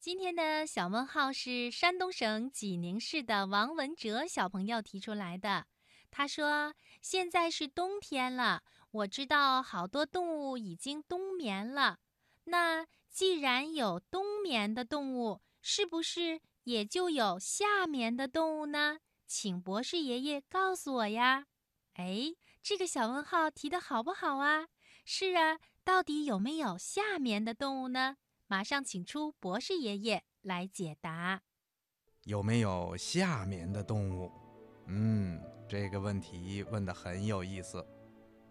今天的小问号是山东省济宁市的王文哲小朋友提出来的。他说：“现在是冬天了，我知道好多动物已经冬眠了。那既然有冬眠的动物，是不是也就有夏眠的动物呢？请博士爷爷告诉我呀。”哎，这个小问号提的好不好啊？是啊，到底有没有夏眠的动物呢？马上请出博士爷爷来解答。有没有夏眠的动物？嗯，这个问题问得很有意思。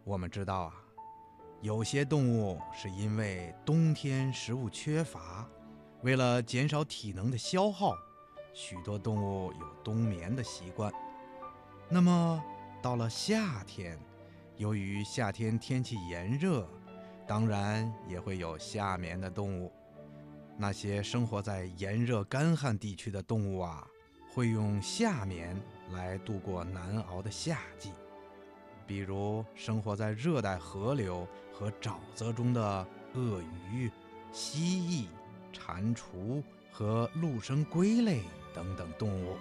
我们知道啊，有些动物是因为冬天食物缺乏，为了减少体能的消耗，许多动物有冬眠的习惯。那么，到了夏天，由于夏天天气炎热，当然也会有夏眠的动物。那些生活在炎热干旱地区的动物啊，会用夏眠来度过难熬的夏季。比如生活在热带河流和沼泽中的鳄鱼、蜥蜴、蟾蜍和陆生龟类等等动物，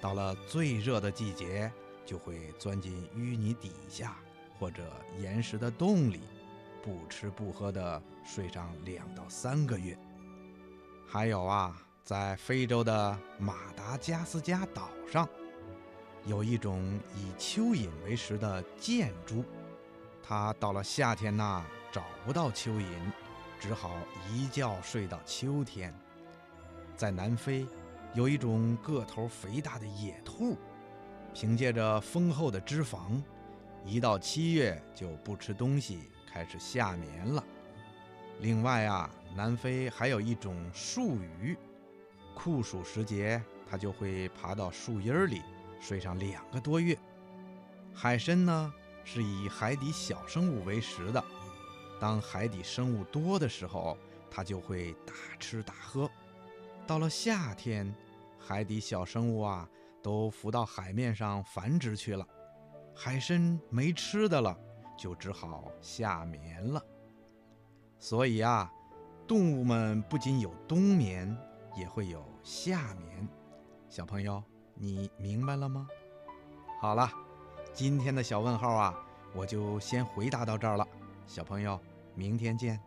到了最热的季节。就会钻进淤泥底下或者岩石的洞里，不吃不喝的睡上两到三个月。还有啊，在非洲的马达加斯加岛上，有一种以蚯蚓为食的箭猪，它到了夏天呐找不到蚯蚓，只好一觉睡到秋天。在南非，有一种个头肥大的野兔。凭借着丰厚的脂肪，一到七月就不吃东西，开始夏眠了。另外啊，南非还有一种树鱼，酷暑时节它就会爬到树荫里睡上两个多月。海参呢是以海底小生物为食的，当海底生物多的时候，它就会大吃大喝。到了夏天，海底小生物啊。都浮到海面上繁殖去了，海参没吃的了，就只好下眠了。所以啊，动物们不仅有冬眠，也会有夏眠。小朋友，你明白了吗？好了，今天的小问号啊，我就先回答到这儿了。小朋友，明天见。